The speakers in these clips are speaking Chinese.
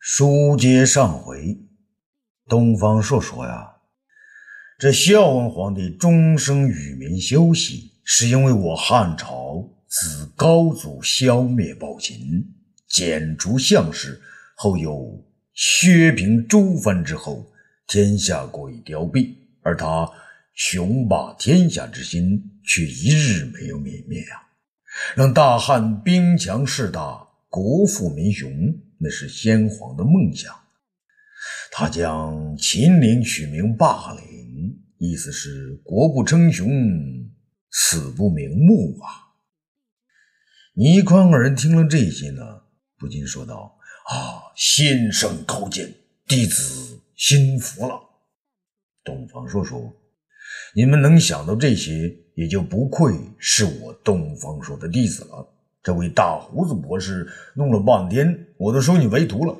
书接上回，东方朔说呀，这孝文皇帝终生与民休息，是因为我汉朝自高祖消灭暴秦，剪除项氏，后有削平诸藩之后，天下过于凋敝，而他雄霸天下之心却一日没有泯灭呀，让大汉兵强势大，国富民雄。那是先皇的梦想，他将秦岭取名霸陵，意思是国不称雄，死不瞑目啊。倪匡二人听了这些呢，不禁说道：“啊，先生高见，弟子心服了。”东方朔说：“你们能想到这些，也就不愧是我东方朔的弟子了。”这位大胡子博士弄了半天，我都收你为徒了，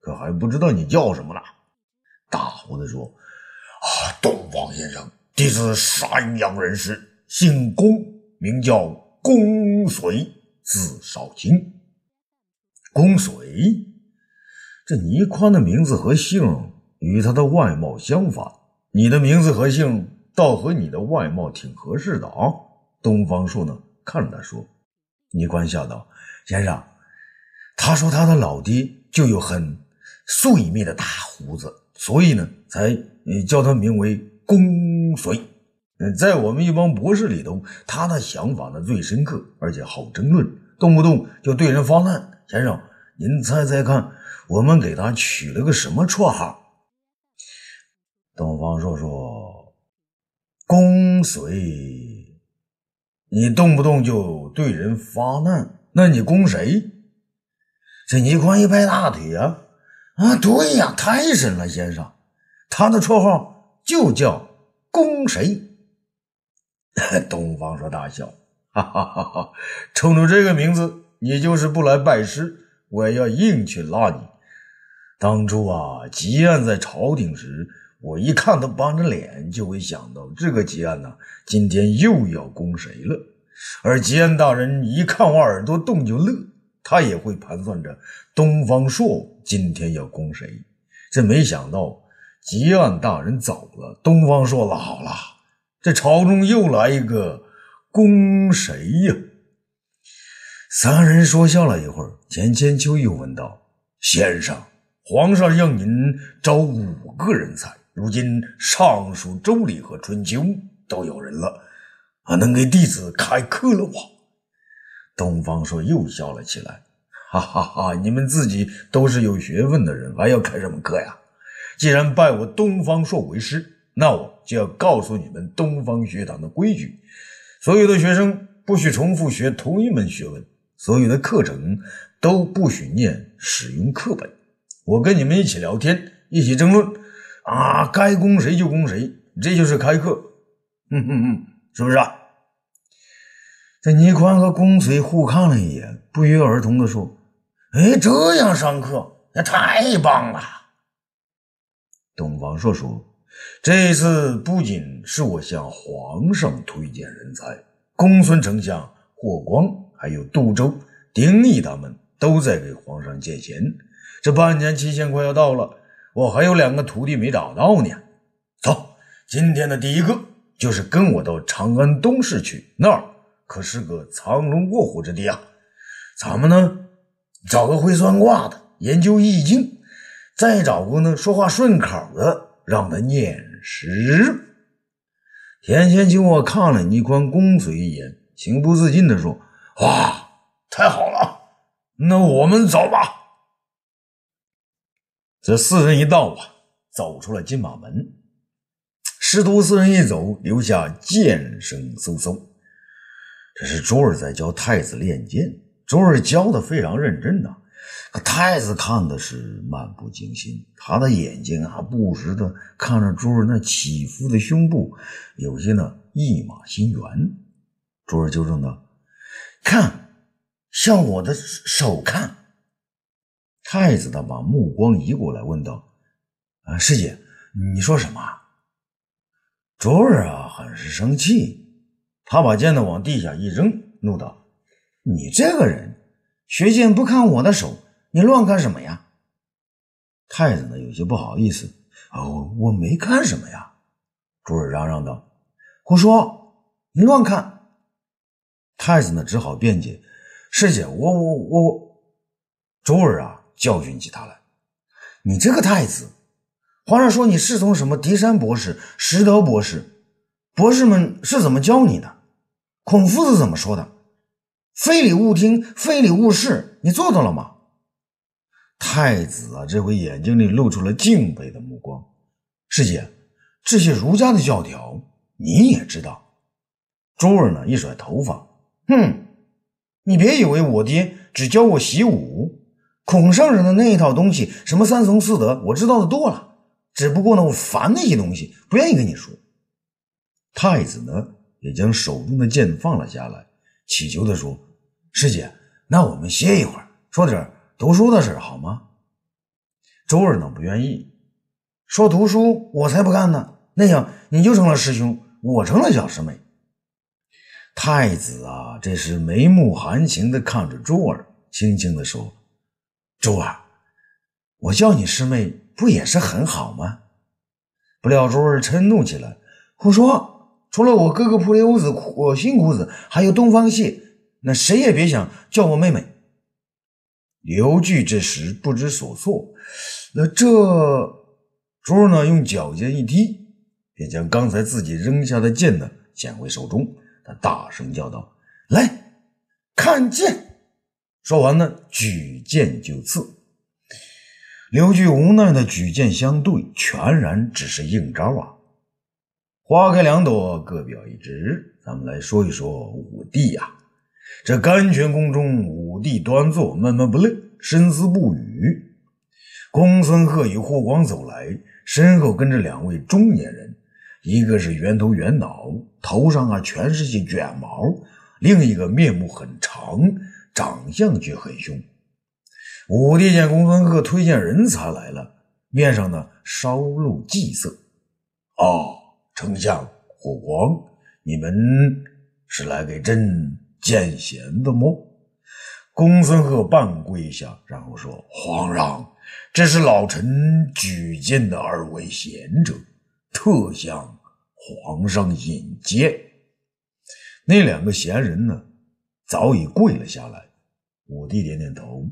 可还不知道你叫什么呢？大胡子说：“啊，东方先生，弟子山阳人士，姓龚，名叫龚随，字少卿。龚随，这倪宽的名字和姓与他的外貌相反，你的名字和姓倒和你的外貌挺合适的啊。”东方朔呢，看着他说。倪宽笑道：“先生，他说他的老爹就有很碎密的大胡子，所以呢，才嗯叫他名为公随。嗯，在我们一帮博士里头，他的想法呢最深刻，而且好争论，动不动就对人发难。先生，您猜猜看，我们给他取了个什么绰号？”东方朔说：“公随。”你动不动就对人发难，那你攻谁？这倪宽一拍大腿啊！啊，对呀，太神了，先生，他的绰号就叫攻谁？东方朔大笑，哈哈哈哈！冲着这个名字，你就是不来拜师，我也要硬去拉你。当初啊，吉安在朝廷时。我一看他板着脸，就会想到这个吉安呐，今天又要攻谁了？而吉安大人一看我耳朵动就乐，他也会盘算着东方朔今天要攻谁。这没想到吉安大人走了，东方朔老了，这朝中又来一个攻谁呀？三人说笑了一会儿，钱千秋又问道：“先生，皇上让您招五个人才。”如今尚书《周礼》和《春秋》都有人了，啊，能给弟子开课了吗？东方朔又笑了起来，哈哈哈！你们自己都是有学问的人，还要开什么课呀？既然拜我东方朔为师，那我就要告诉你们东方学堂的规矩：所有的学生不许重复学同一门学问，所有的课程都不许念使用课本。我跟你们一起聊天，一起争论。啊，该攻谁就攻谁，这就是开课。嗯嗯嗯，是不是？啊？这倪宽和公随互看了一眼，不约而同的说：“哎，这样上课那太棒了。”东方朔说：“这一次不仅是我向皇上推荐人才，公孙丞相霍光还有杜周、丁义他们都在给皇上借钱，这半年期限快要到了。”我还有两个徒弟没找到呢，走，今天的第一个就是跟我到长安东市去，那儿可是个藏龙卧虎之地啊。咱们呢，找个会算卦的，研究易经，再找个呢说话顺口的，让他念诗。田千秋我看了倪宽、公随一眼，情不自禁地说：“哇，太好了，那我们走吧。”这四人一道啊，走出了金马门。师徒四人一走，留下剑声嗖嗖。这是周儿在教太子练剑，周儿教的非常认真呐。可太子看的是漫不经心，他的眼睛啊，不时的看着周儿那起伏的胸部，有些呢一马心猿。周儿纠正道：“看，向我的手看。”太子的把目光移过来，问道：“啊，师姐，你说什么？”卓儿啊，很是生气，他把剑呢往地下一扔，怒道：“你这个人，学剑不看我的手，你乱看什么呀？”太子呢有些不好意思：“哦，我没看什么呀。”朱儿嚷嚷道：“胡说，你乱看！”太子呢只好辩解：“师姐，我我我……”周儿啊教训起他来：“你这个太子，皇上说你师从什么狄山博士、石德博士，博士们是怎么教你的？孔夫子怎么说的？非礼勿听，非礼勿视，你做到了吗？”太子啊，这回眼睛里露出了敬佩的目光。师姐，这些儒家的教条你也知道？周儿呢，一甩头发，哼，你别以为我爹只教我习武，孔圣人的那一套东西，什么三从四德，我知道的多了。只不过呢，我烦那些东西，不愿意跟你说。太子呢，也将手中的剑放了下来，乞求的说：“师姐，那我们歇一会儿，说点。”读书的事好吗？周儿呢不愿意说读书，我才不干呢。那样你就成了师兄，我成了小师妹。太子啊，这时眉目含情的看着周儿，轻轻的说：“周儿，我叫你师妹，不也是很好吗？”不料周儿嗔怒起来：“胡说！除了我哥哥普留子、我新姑子，还有东方谢，那谁也别想叫我妹妹。”刘据这时不知所措，那这珠呢？用脚尖一踢，便将刚才自己扔下的剑呢捡回手中。他大声叫道：“来看剑！”说完呢，举剑就刺。刘据无奈的举剑相对，全然只是硬招啊！花开两朵，各表一枝。咱们来说一说武帝呀。这甘泉宫中，武帝端坐，闷闷不乐，深思不语。公孙贺与霍光走来，身后跟着两位中年人，一个是圆头圆脑，头上啊全是些卷毛；另一个面目很长，长相却很凶。武帝见公孙贺推荐人才来了，面上呢稍露忌色。哦，丞相霍光，你们是来给朕？见贤的么？公孙贺半跪下，然后说：“皇上，这是老臣举荐的二位贤者，特向皇上引荐。”那两个闲人呢，早已跪了下来。武帝点点头：“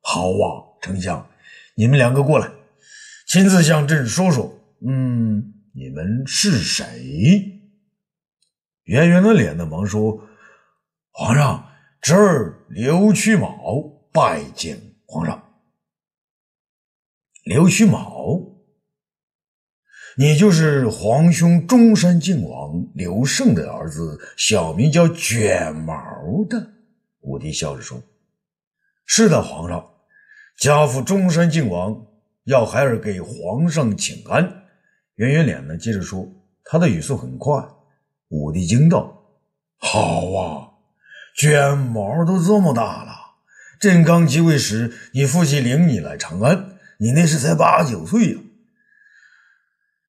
好啊，丞相，你们两个过来，亲自向朕说说。嗯，你们是谁？”圆圆的脸呢，忙说。皇上，侄儿刘屈卯拜见皇上。刘屈卯，你就是皇兄中山靖王刘胜的儿子，小名叫卷毛的。武帝笑着说：“是的，皇上，家父中山靖王要孩儿给皇上请安。”圆圆脸呢，接着说，他的语速很快。武帝惊道：“好啊！”卷毛都这么大了，朕刚即位时，你父亲领你来长安，你那时才八九岁呀。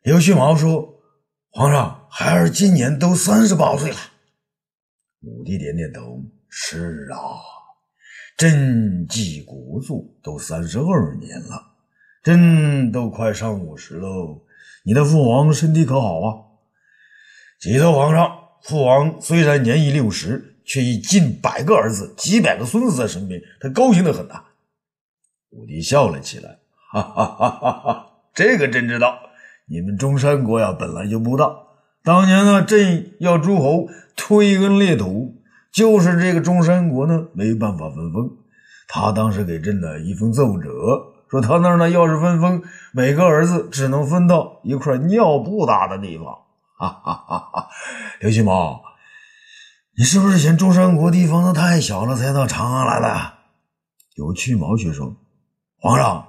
刘旭毛说：“皇上，孩儿今年都三十八岁了。”武帝点点头：“是啊，朕继国祚都三十二年了，朕都快上五十喽。你的父王身体可好啊？”启奏皇上，父王虽然年已六十。却已近百个儿子、几百个孙子在身边，他高兴的很呐。武帝笑了起来，哈哈哈哈哈！这个朕知道，你们中山国呀本来就不大。当年呢，朕要诸侯推恩裂土，就是这个中山国呢没办法分封。他当时给朕的一封奏折，说他那儿呢要是分封，每个儿子只能分到一块尿布大的地方。哈哈哈哈！刘金毛。你是不是嫌中山国地方都太小了，才到长安来的？有去毛却说：“皇上，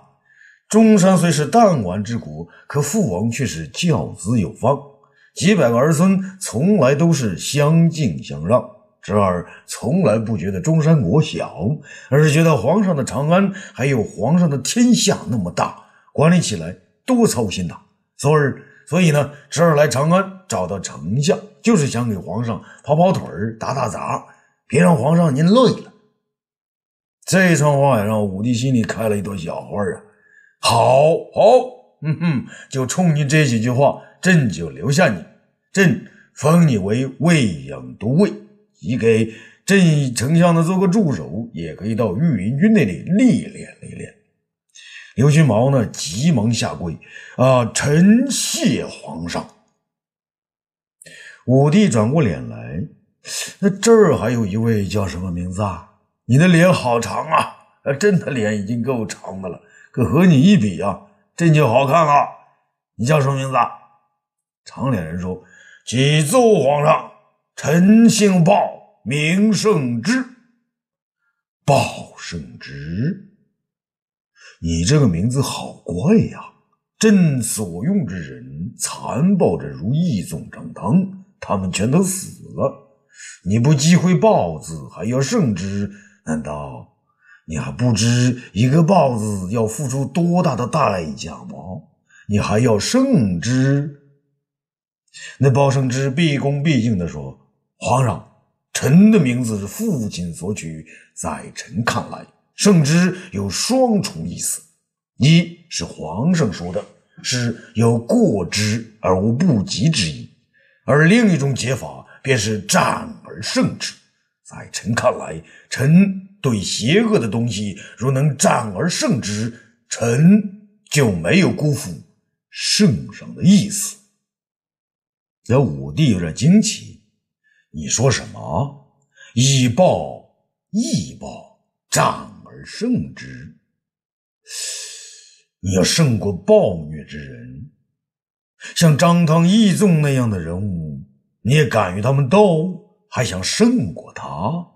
中山虽是弹丸之国，可父王却是教子有方，几百个儿孙从来都是相敬相让。侄儿从来不觉得中山国小，而是觉得皇上的长安还有皇上的天下那么大，管理起来多操心呐。昨日。”所以呢，侄儿来长安找到丞相，就是想给皇上跑跑腿儿、打打杂，别让皇上您累了。这一串话也让武帝心里开了一朵小花啊！好，好，嗯哼，就冲你这几句话，朕就留下你，朕封你为未颍都尉，你给朕丞相呢做个助手，也可以到御林军那里历练历练。刘金毛呢，急忙下跪，啊，臣谢皇上。武帝转过脸来，那这儿还有一位叫什么名字啊？你的脸好长啊！朕的脸已经够长的了，可和你一比啊，朕就好看了。你叫什么名字？长脸人说：“启奏皇上，臣姓鲍，名胜之。鲍胜之，你这个名字好怪呀！朕所用之人，残暴者如义纵张汤。”他们全都死了，你不忌讳豹子，还要圣之？难道你还不知一个豹子要付出多大的代价吗？你还要圣之？那鲍胜之毕恭毕敬地说：“皇上，臣的名字是父亲所取，在臣看来，圣之有双重意思：一是皇上说的，是有过之而无不及之意。”而另一种解法便是战而胜之。在臣看来，臣对邪恶的东西如能战而胜之，臣就没有辜负圣上的意思。这武帝有点惊奇：“你说什么？以暴易暴，战而胜之？你要胜过暴虐之人？”像张汤、义纵那样的人物，你也敢与他们斗，还想胜过他？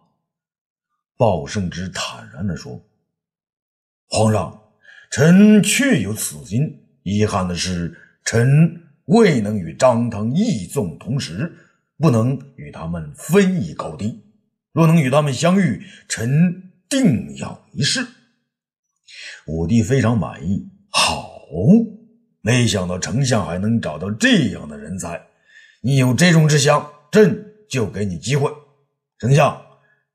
鲍胜之坦然地说：“皇上，臣确有此心。遗憾的是，臣未能与张汤、义纵同时，不能与他们分一高低。若能与他们相遇，臣定要一试。”武帝非常满意。好。没想到丞相还能找到这样的人才，你有这种志向，朕就给你机会。丞相，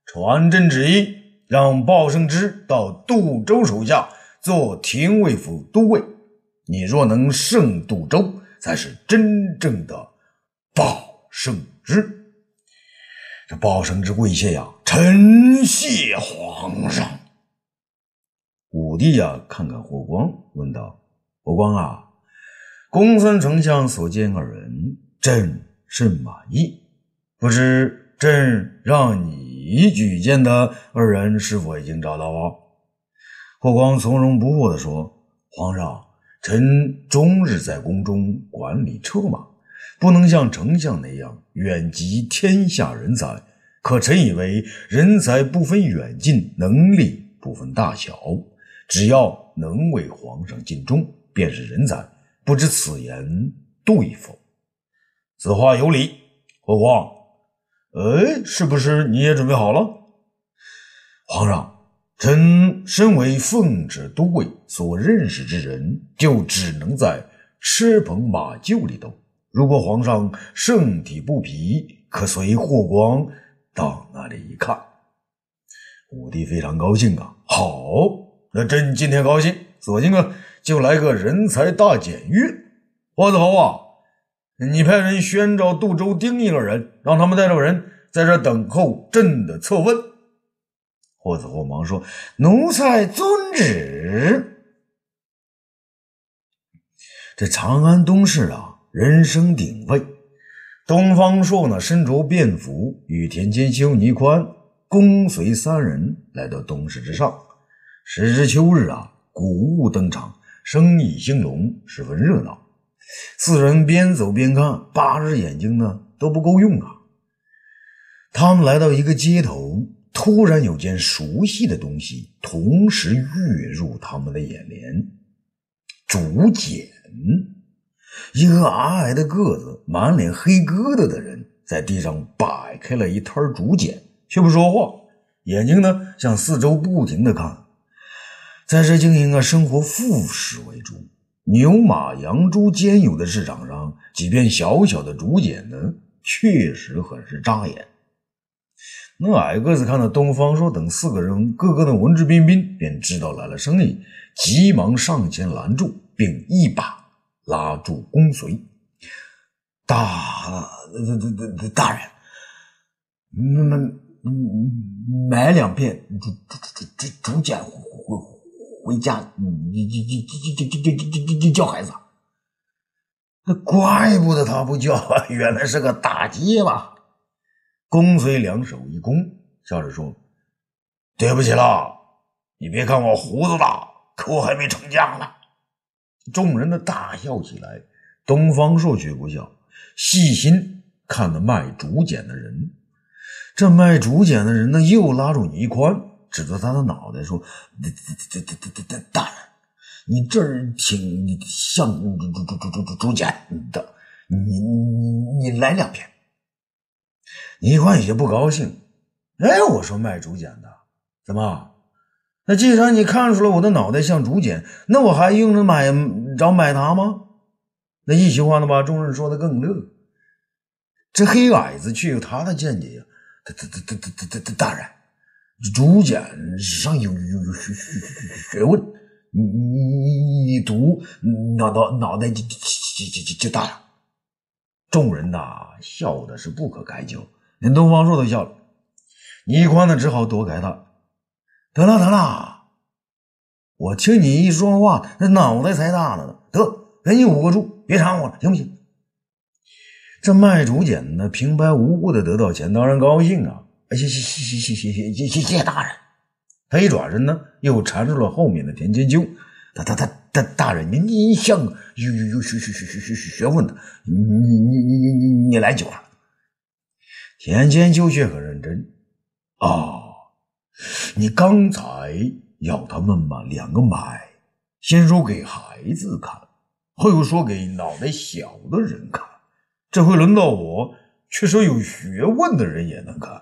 传朕旨意，让鲍胜之到杜州手下做廷尉府都尉。你若能胜杜州，才是真正的鲍圣旨。这鲍胜之跪谢呀，臣谢皇上。武帝呀，看看霍光，问道：“霍光啊。”公孙丞相所见二人，朕甚满意。不知朕让你举荐的二人是否已经找到啊？霍光从容不迫地说：“皇上，臣终日在宫中管理车马，不能像丞相那样远及天下人才。可臣以为，人才不分远近，能力不分大小，只要能为皇上尽忠，便是人才。”不知此言对否？此话有理。霍光，哎，是不是你也准备好了？皇上，臣身为奉旨都尉，所认识之人就只能在车棚马厩里头。如果皇上圣体不疲，可随霍光到那里一看。武帝非常高兴啊！好，那朕今天高兴，索性啊。就来个人才大检阅，霍子侯啊，你派人宣召杜周丁一二人，让他们带着人在这等候朕的册问。霍子侯忙说：“奴才遵旨。”这长安东市啊，人声鼎沸。东方朔呢，身着便服，与田千修、倪宽公随三人来到东市之上。时值秋日啊，谷物登场。生意兴隆，十分热闹。四人边走边看，八只眼睛呢都不够用啊。他们来到一个街头，突然有件熟悉的东西同时跃入他们的眼帘：竹简。一个矮矮的个子、满脸黑疙瘩的人在地上摆开了一摊竹简，却不说话，眼睛呢向四周不停的看。在这经营啊生活副食为主，牛马羊猪兼有的市场上，几片小小的竹简呢，确实很是扎眼。那矮个子看到东方朔等四个人个个的文质彬彬，便知道来了生意，急忙上前拦住，并一把拉住公随，大大大大大人，那那买两片，竹竹竹竹竹逐渐回回回家，嗯，你你你你你你你你叫孩子。那怪不得他不叫，原来是个打结巴。公随两手一弓，笑着说，对不起了，你别看我胡子大，可我还没成家呢。众人的大笑起来。东方朔却不笑，细心看那卖竹简的人。这卖竹简的人呢，又拉住倪宽，指着他的脑袋说：“这、这、这、这、这、这大人。”你这儿挺像竹竹竹竹竹竹竹简的，你你你来两片。倪宽有些不高兴，哎，我说卖竹简的，怎么？那既然你看出来我的脑袋像竹简，那我还用着买找买它吗？那一席话呢，把众人说的更乐。这黑矮子却有他的见解呀，他他他他他他他大人，竹简上有有有学学学问。你你你你读脑脑脑袋就就就就就大了，众人呐笑的是不可开交，连东方朔都笑了。倪宽呢只好躲开他。得了得了，我听你一说话，那脑袋才大了呢。得，给你捂个住，别缠我了，行不行？这卖竹简的平白无故的得到钱，当然高兴啊！谢谢谢谢谢谢谢谢谢谢大人。他一转身呢，又缠住了后面的田千秋。他他他他大人，你你像有有有学学学学学学问的，你你你你你你来句话。田千秋却很认真。啊，你刚才要他们买两个买，先说给孩子看，后又说给脑袋小的人看，这回轮到我，却说有学问的人也能看。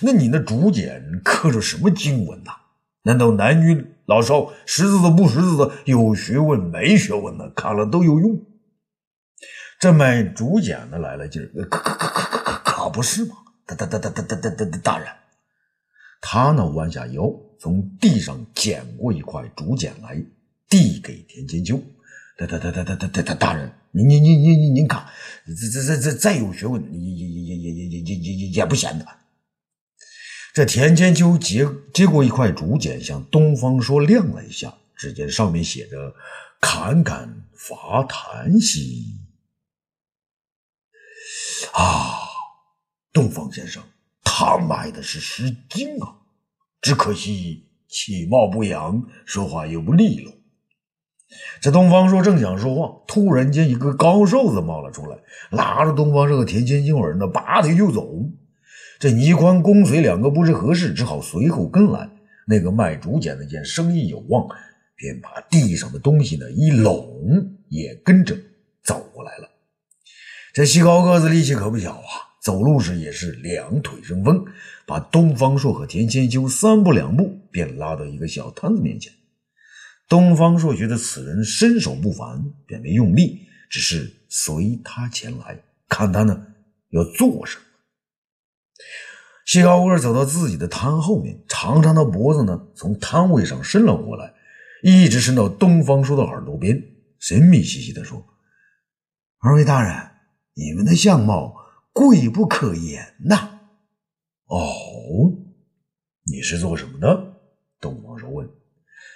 那你那竹简刻着什么经文呐？难道男女老少识字的不识字的，有学问没学问的，看了都有用？这卖竹简的来了劲儿，可可可可可可不是吗？大大大大大大大大大人，他呢弯下腰，从地上捡过一块竹简来，递给田千秋。大大大大大大大大人，您您您您您您看，这这这这再有学问，也也也也也也也也也不显得。这田千秋接接过一块竹简，向东方说亮了一下，只见上面写着“侃侃伐檀兮”。啊，东方先生，他买的是诗经啊，只可惜其貌不扬，说话又不利落。这东方朔正想说话，突然间一个高瘦子冒了出来，拉着东方朔和田千秋人呢，拔腿就走。这倪宽、公随两个不知何事，只好随后跟来。那个卖竹简的见生意有望，便把地上的东西呢一拢，也跟着走过来了。这细高个子力气可不小啊，走路时也是两腿生风，把东方朔和田千秋三步两步便拉到一个小摊子面前。东方朔觉得此人身手不凡，便没用力，只是随他前来，看他呢要做什么。谢高个走到自己的摊后面，长长的脖子呢从摊位上伸了过来，一直伸到东方朔的耳朵边，神秘兮兮地说：“二位大人，你们的相貌贵不可言呐。”“哦，你是做什么的？”东方朔问。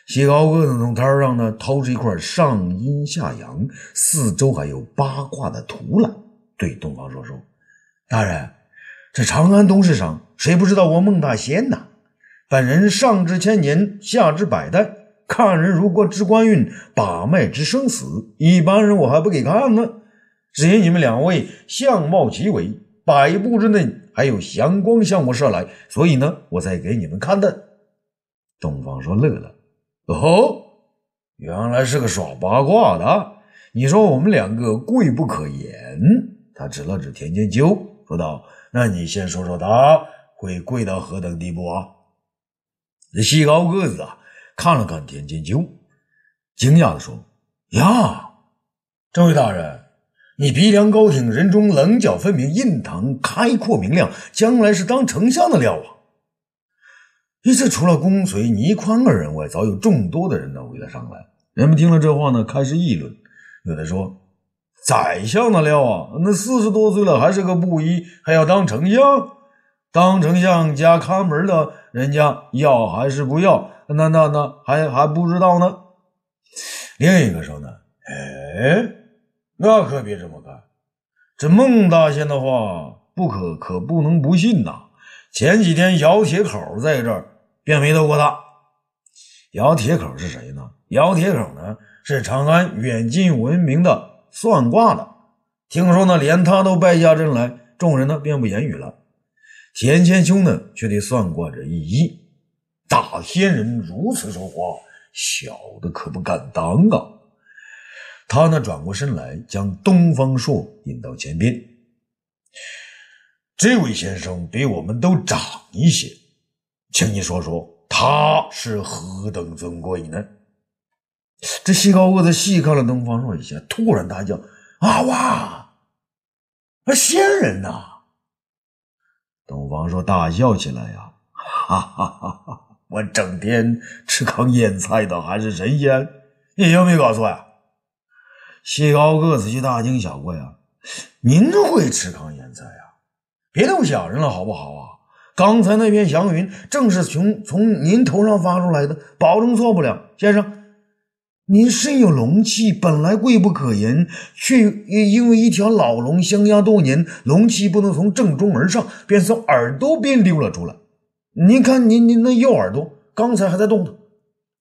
谢高个子从摊上呢掏出一块上阴下阳、四周还有八卦的图来，对东方朔说：“大人。”这长安东市上，谁不知道我孟大仙呐？本人上知千年，下知百代，看人如果知官运，把脉知生死。一般人我还不给看呢。只因你们两位相貌奇伟，百步之内还有祥光向我射来，所以呢，我才给你们看的。东方说乐了，哦，原来是个耍八卦的。你说我们两个贵不可言。他指了指田千秋，说道。那你先说说他会贵到何等地步啊？这细高个子啊，看了看田千秋，惊讶的说：“呀，这位大人，你鼻梁高挺，人中棱角分明，印堂开阔明亮，将来是当丞相的料啊！”因此，除了公随、倪宽二人外，早有众多的人呢围了上来。人们听了这话呢，开始议论。有的说：“宰相的料啊，那四十多岁了还是个布衣，还要当丞相？当丞相加看门的人家要还是不要？那那那还还不知道呢。”另一个说呢：“哎，那可别这么干。这孟大仙的话，不可可不能不信呐。前几天姚铁口在这儿便没斗过他。姚铁口是谁呢？姚铁口呢是长安远近闻名的算卦的。听说呢，连他都败下阵来，众人呢便不言语了。田千秋呢却对算卦者一揖：“大仙人如此说话。”小的可不敢当啊！他呢转过身来，将东方朔引到前边。这位先生比我们都长一些，请你说说他是何等尊贵呢？这西高个子细看了东方朔一下，突然大叫：“啊哇！仙人呐！”东方朔大笑起来呀，哈哈哈哈！我整天吃糠咽菜的还是神仙？你有没有搞错呀？西高个子就大惊小怪啊！您会吃糠咽菜啊？别逗小人了好不好啊？刚才那片祥云正是从从您头上发出来的，保证错不了。先生，您身有龙气，本来贵不可言，却因为一条老龙相压多年，龙气不能从正中而上，便从耳朵边溜了出来。您看，您您那右耳朵刚才还在动呢。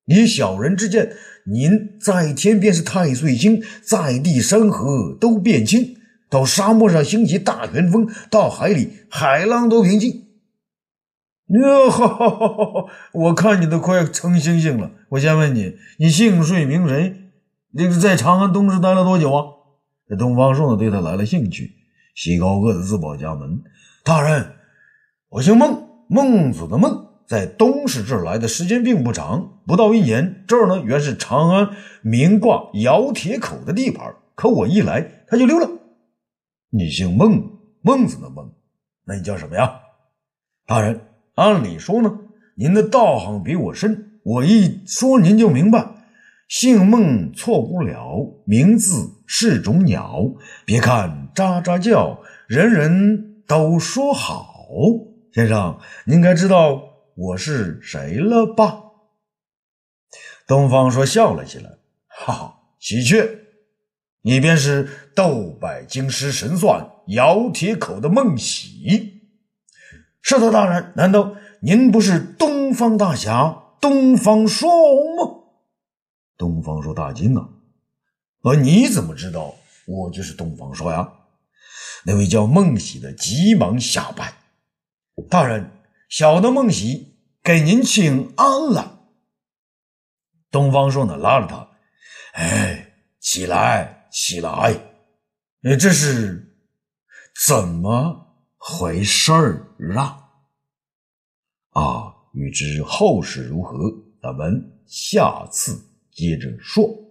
以小人之见，您在天便是太岁星，在地山河都变清。到沙漠上兴起大旋风，到海里海浪都平静。哟，我看你都快成星星了。我先问你，你姓税名谁？这个在长安东市待了多久啊？这东方朔呢，对他来了兴趣。西高个子自报家门：“大人，我姓孟。”孟子的孟，在东市这儿来的时间并不长，不到一年。这儿呢，原是长安名挂姚铁口的地盘，可我一来，他就溜了。你姓孟，孟子的孟，那你叫什么呀？大人，按理说呢，您的道行比我深，我一说您就明白。姓孟错不了，名字是种鸟，别看喳喳叫，人人都说好。先生，您该知道我是谁了吧？东方说笑了起来，哈哈，喜鹊，你便是斗百京师神算姚铁口的孟喜。是的，大人，难道您不是东方大侠东方朔吗？东方朔大惊啊！而你怎么知道我就是东方朔呀？那位叫孟喜的急忙下拜。大人，小的孟喜给您请安了。东方朔呢，拉着他，哎，起来，起来，呃，这是怎么回事儿啊？啊，欲知后事如何，咱们下次接着说。